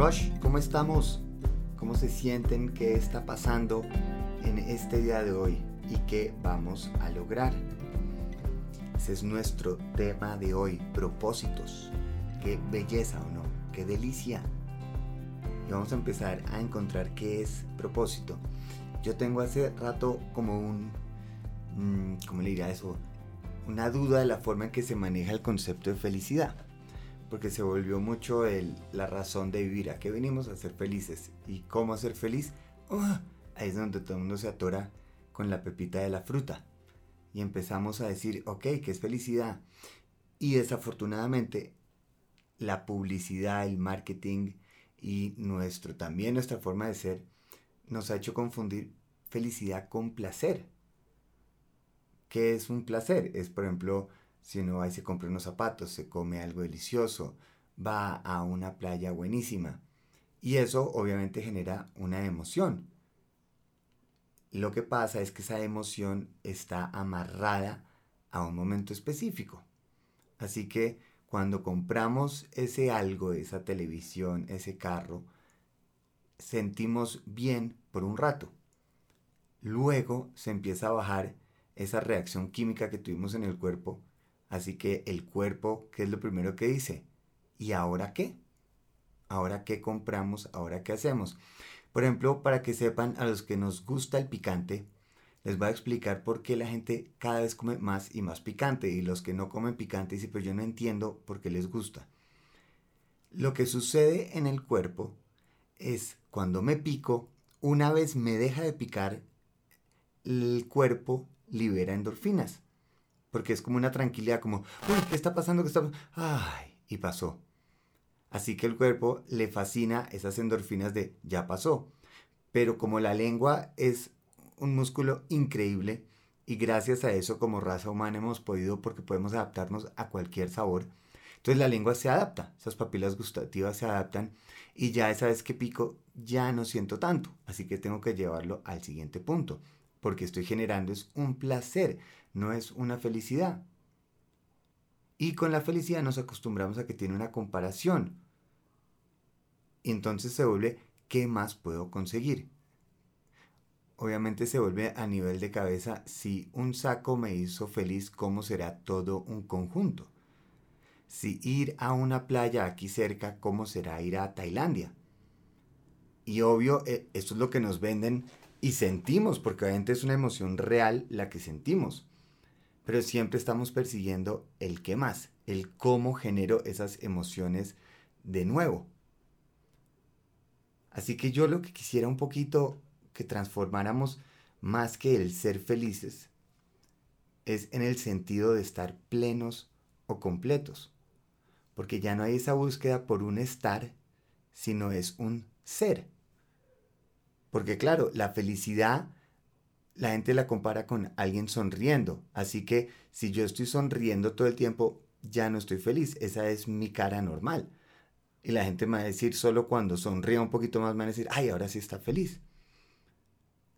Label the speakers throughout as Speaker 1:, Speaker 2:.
Speaker 1: Rush, ¿cómo estamos? ¿Cómo se sienten? ¿Qué está pasando en este día de hoy? ¿Y qué vamos a lograr? Ese es nuestro tema de hoy, propósitos. Qué belleza o no, qué delicia. Y vamos a empezar a encontrar qué es propósito. Yo tengo hace rato como un, mm, ¿cómo le diría eso? Una duda de la forma en que se maneja el concepto de felicidad porque se volvió mucho la razón de vivir. ¿A qué venimos a ser felices? ¿Y cómo ser feliz? ¡Ah! ahí es donde todo el mundo se atora con la pepita de la fruta. Y empezamos a decir, ok, ¿qué es felicidad? Y desafortunadamente la publicidad, el marketing y nuestro, también nuestra forma de ser nos ha hecho confundir felicidad con placer. ¿Qué es un placer? Es, por ejemplo, si uno va y se compra unos zapatos, se come algo delicioso, va a una playa buenísima. Y eso obviamente genera una emoción. Lo que pasa es que esa emoción está amarrada a un momento específico. Así que cuando compramos ese algo, esa televisión, ese carro, sentimos bien por un rato. Luego se empieza a bajar esa reacción química que tuvimos en el cuerpo Así que el cuerpo, ¿qué es lo primero que dice? ¿Y ahora qué? ¿Ahora qué compramos? ¿Ahora qué hacemos? Por ejemplo, para que sepan a los que nos gusta el picante, les voy a explicar por qué la gente cada vez come más y más picante y los que no comen picante dicen, pero yo no entiendo por qué les gusta. Lo que sucede en el cuerpo es cuando me pico, una vez me deja de picar, el cuerpo libera endorfinas porque es como una tranquilidad, como, uy, ¿qué está pasando? ¿Qué está Ay, y pasó. Así que el cuerpo le fascina esas endorfinas de ya pasó. Pero como la lengua es un músculo increíble y gracias a eso como raza humana hemos podido, porque podemos adaptarnos a cualquier sabor, entonces la lengua se adapta, esas papilas gustativas se adaptan y ya esa vez que pico ya no siento tanto, así que tengo que llevarlo al siguiente punto, porque estoy generando es un placer, no es una felicidad. Y con la felicidad nos acostumbramos a que tiene una comparación. Entonces se vuelve, ¿qué más puedo conseguir? Obviamente se vuelve a nivel de cabeza, si un saco me hizo feliz, ¿cómo será todo un conjunto? Si ir a una playa aquí cerca, ¿cómo será ir a Tailandia? Y obvio, eh, esto es lo que nos venden y sentimos, porque obviamente es una emoción real la que sentimos pero siempre estamos persiguiendo el qué más, el cómo genero esas emociones de nuevo. Así que yo lo que quisiera un poquito que transformáramos más que el ser felices es en el sentido de estar plenos o completos. Porque ya no hay esa búsqueda por un estar, sino es un ser. Porque claro, la felicidad la gente la compara con alguien sonriendo. Así que si yo estoy sonriendo todo el tiempo, ya no estoy feliz. Esa es mi cara normal. Y la gente me va a decir, solo cuando sonría un poquito más, me va a decir, ay, ahora sí está feliz.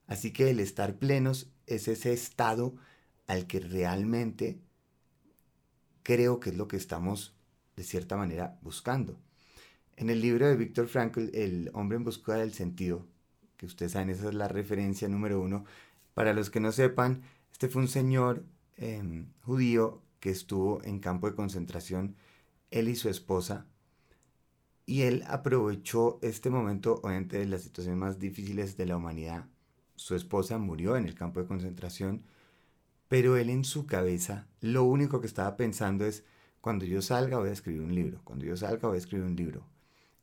Speaker 1: Así que el estar plenos es ese estado al que realmente creo que es lo que estamos, de cierta manera, buscando. En el libro de Víctor Frankl, El hombre en busca del sentido, que ustedes saben, esa es la referencia número uno, para los que no sepan, este fue un señor em, judío que estuvo en campo de concentración, él y su esposa, y él aprovechó este momento, obviamente, de las situaciones más difíciles de la humanidad. Su esposa murió en el campo de concentración, pero él en su cabeza lo único que estaba pensando es, cuando yo salga voy a escribir un libro, cuando yo salga voy a escribir un libro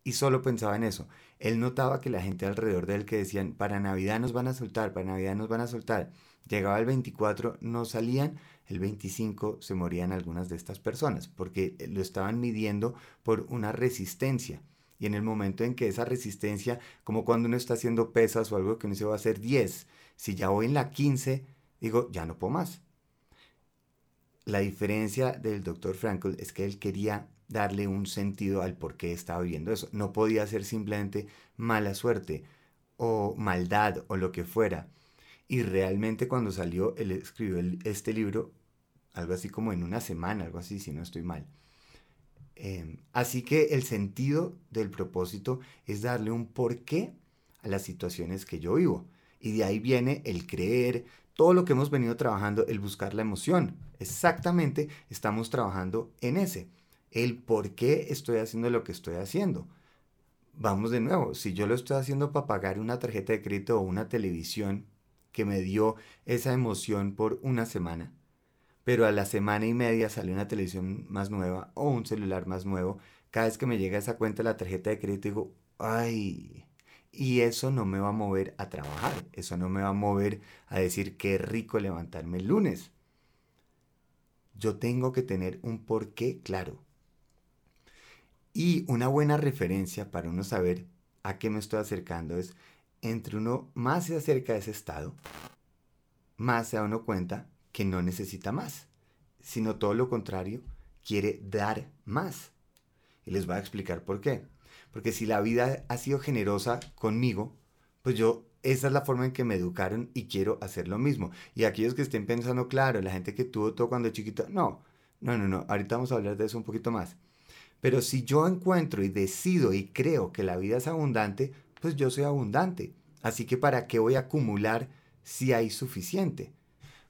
Speaker 1: y solo pensaba en eso. Él notaba que la gente alrededor de él que decían, para Navidad nos van a soltar, para Navidad nos van a soltar. Llegaba el 24, no salían, el 25 se morían algunas de estas personas, porque lo estaban midiendo por una resistencia. Y en el momento en que esa resistencia, como cuando uno está haciendo pesas o algo que uno se va a hacer 10, si ya voy en la 15, digo, ya no puedo más. La diferencia del doctor Frankl es que él quería darle un sentido al por qué estaba viviendo eso. No podía ser simplemente mala suerte o maldad o lo que fuera. Y realmente cuando salió, él escribió este libro, algo así como en una semana, algo así, si no estoy mal. Em, así que el sentido del propósito es darle un porqué a las situaciones que yo vivo. Y de ahí viene el creer, todo lo que hemos venido trabajando, el buscar la emoción. Exactamente estamos trabajando en ese. El por qué estoy haciendo lo que estoy haciendo. Vamos de nuevo, si yo lo estoy haciendo para pagar una tarjeta de crédito o una televisión que me dio esa emoción por una semana, pero a la semana y media sale una televisión más nueva o un celular más nuevo, cada vez que me llega esa cuenta la tarjeta de crédito digo, ay, y eso no me va a mover a trabajar, eso no me va a mover a decir qué rico levantarme el lunes. Yo tengo que tener un porqué claro. Y una buena referencia para uno saber a qué me estoy acercando es, entre uno más se acerca a ese estado, más se da uno cuenta que no necesita más, sino todo lo contrario, quiere dar más. Y les voy a explicar por qué. Porque si la vida ha sido generosa conmigo, pues yo, esa es la forma en que me educaron y quiero hacer lo mismo. Y aquellos que estén pensando, claro, la gente que tuvo todo cuando chiquito, no, no, no, no, ahorita vamos a hablar de eso un poquito más. Pero si yo encuentro y decido y creo que la vida es abundante, pues yo soy abundante. Así que ¿para qué voy a acumular si hay suficiente?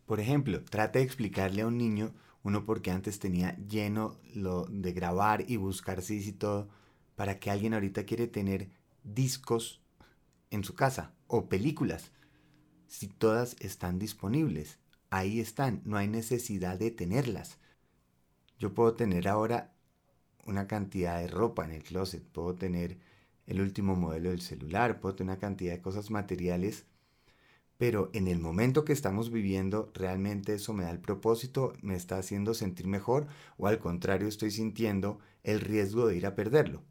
Speaker 1: Por ejemplo, trata de explicarle a un niño, uno porque antes tenía lleno lo de grabar y buscar CDs y todo, para que alguien ahorita quiere tener discos en su casa o películas. Si todas están disponibles, ahí están, no hay necesidad de tenerlas. Yo puedo tener ahora una cantidad de ropa en el closet, puedo tener el último modelo del celular, puedo tener una cantidad de cosas materiales, pero en el momento que estamos viviendo, realmente eso me da el propósito, me está haciendo sentir mejor o al contrario estoy sintiendo el riesgo de ir a perderlo.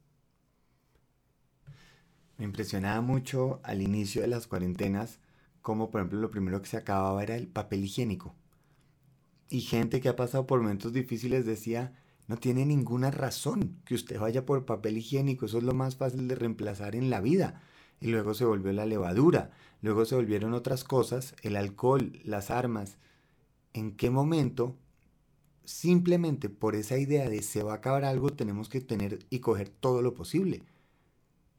Speaker 1: Me impresionaba mucho al inicio de las cuarentenas como por ejemplo lo primero que se acababa era el papel higiénico. Y gente que ha pasado por momentos difíciles decía, no tiene ninguna razón que usted vaya por papel higiénico, eso es lo más fácil de reemplazar en la vida. Y luego se volvió la levadura, luego se volvieron otras cosas, el alcohol, las armas. ¿En qué momento simplemente por esa idea de se va a acabar algo tenemos que tener y coger todo lo posible?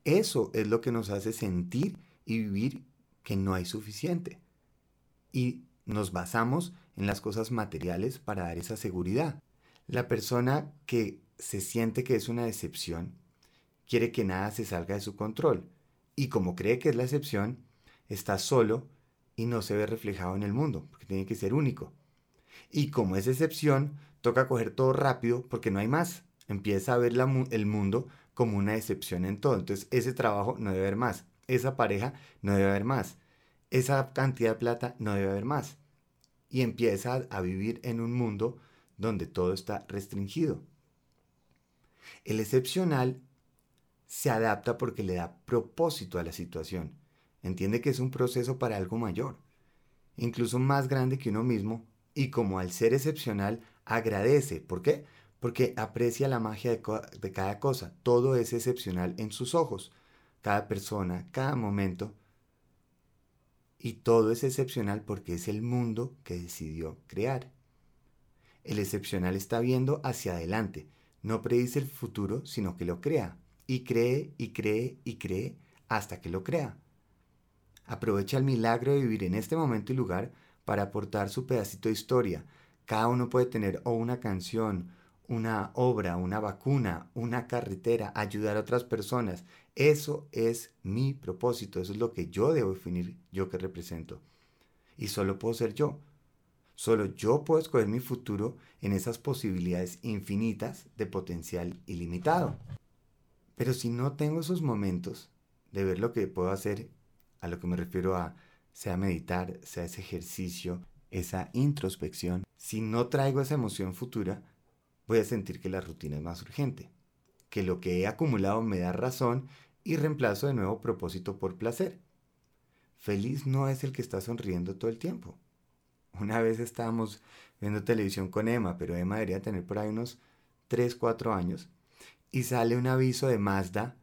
Speaker 1: Eso es lo que nos hace sentir y vivir que no hay suficiente. Y nos basamos en las cosas materiales para dar esa seguridad. La persona que se siente que es una decepción quiere que nada se salga de su control y como cree que es la excepción, está solo y no se ve reflejado en el mundo, porque tiene que ser único. Y como es excepción, toca coger todo rápido porque no hay más. Empieza a ver el mundo como una excepción en todo. Entonces ese trabajo no debe haber más, esa pareja no debe haber más, esa cantidad de plata no debe haber más. Y empieza a vivir en un mundo donde todo está restringido. El excepcional se adapta porque le da propósito a la situación. Entiende que es un proceso para algo mayor, incluso más grande que uno mismo, y como al ser excepcional, agradece. ¿Por qué? Porque aprecia la magia de, cada cosa. Todo es excepcional en sus ojos, cada persona, cada momento. Y todo es excepcional porque es el mundo que decidió crear. El excepcional está viendo hacia adelante, no predice el futuro, sino que lo crea. Y cree y cree y cree hasta que lo crea. Aprovecha el milagro de vivir en este momento y lugar para aportar su pedacito de historia. Cada uno puede tener o una canción, una obra, una vacuna, una carretera, ayudar a otras personas. Eso es mi propósito, eso es lo que yo debo definir, yo que represento. Y solo puedo ser yo. Solo yo puedo escoger mi futuro en esas posibilidades infinitas de potencial ilimitado. Pero si no tengo esos momentos de ver lo que puedo hacer, a lo que me refiero a sea meditar, sea ese ejercicio, esa introspección, si no traigo esa emoción futura, voy a sentir que la rutina es más urgente, que lo que he acumulado me da razón y reemplazo de nuevo propósito por placer. Feliz no es el que está sonriendo todo el tiempo. Una vez estábamos viendo televisión con Emma, pero Emma debería tener por ahí unos 3, 4 años, y sale un aviso de Mazda,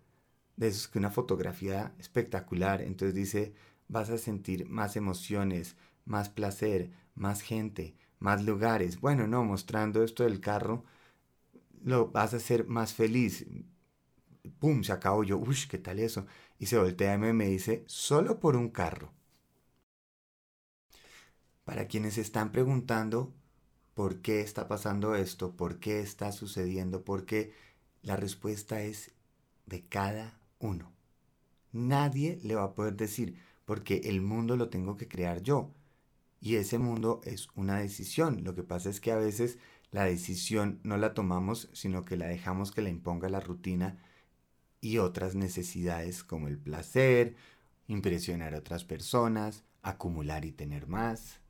Speaker 1: de esos que una fotografía espectacular, entonces dice, vas a sentir más emociones, más placer, más gente, más lugares. Bueno, no, mostrando esto del carro lo vas a hacer más feliz. Pum, se acabó yo, uy, ¿qué tal eso? Y se voltea y me dice, solo por un carro. Para quienes están preguntando por qué está pasando esto, por qué está sucediendo, por qué, la respuesta es de cada uno. Nadie le va a poder decir, porque el mundo lo tengo que crear yo. Y ese mundo es una decisión. Lo que pasa es que a veces la decisión no la tomamos, sino que la dejamos que la imponga la rutina y otras necesidades como el placer, impresionar a otras personas, acumular y tener más.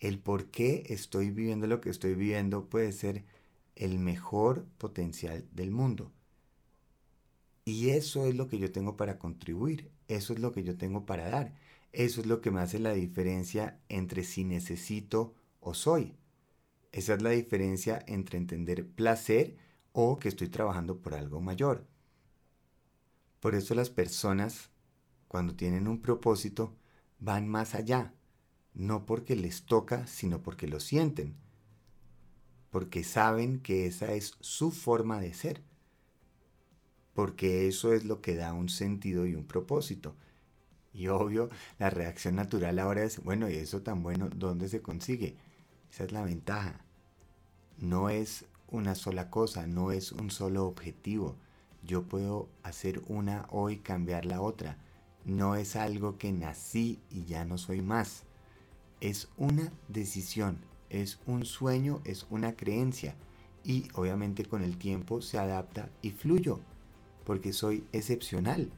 Speaker 1: El por qué estoy viviendo lo que estoy viviendo puede ser el mejor potencial del mundo. Y eso es lo que yo tengo para contribuir, eso es lo que yo tengo para dar, eso es lo que me hace la diferencia entre si necesito o soy. Esa es la diferencia entre entender placer o que estoy trabajando por algo mayor. Por eso las personas, cuando tienen un propósito, van más allá, no porque les toca, sino porque lo sienten, porque saben que esa es su forma de ser porque eso es lo que da un sentido y un propósito. Y obvio, la reacción natural ahora es, bueno, ¿y eso tan bueno dónde se consigue? Esa es la ventaja. No es una sola cosa, no es un solo objetivo. Yo puedo hacer una hoy, cambiar la otra. No es algo que nací y ya no soy más. Es una decisión, es un sueño, es una creencia. Y obviamente con el tiempo se adapta y fluyo porque soy excepcional.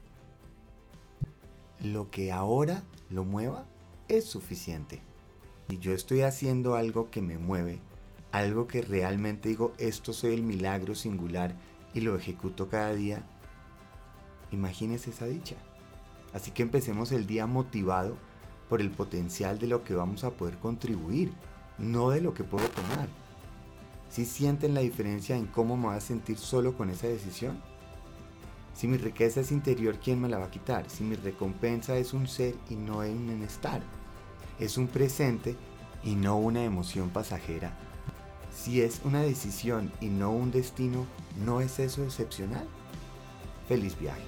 Speaker 1: Lo que ahora lo mueva es suficiente. Y yo estoy haciendo algo que me mueve, algo que realmente digo, esto soy el milagro singular y lo ejecuto cada día. Imagínese esa dicha. Así que empecemos el día motivado por el potencial de lo que vamos a poder contribuir, no de lo que puedo tomar. Si sienten la diferencia en cómo me voy a sentir solo con esa decisión, si mi riqueza es interior, ¿quién me la va a quitar? Si mi recompensa es un ser y no un estar, es un presente y no una emoción pasajera. Si es una decisión y no un destino, ¿no es eso excepcional? Feliz viaje.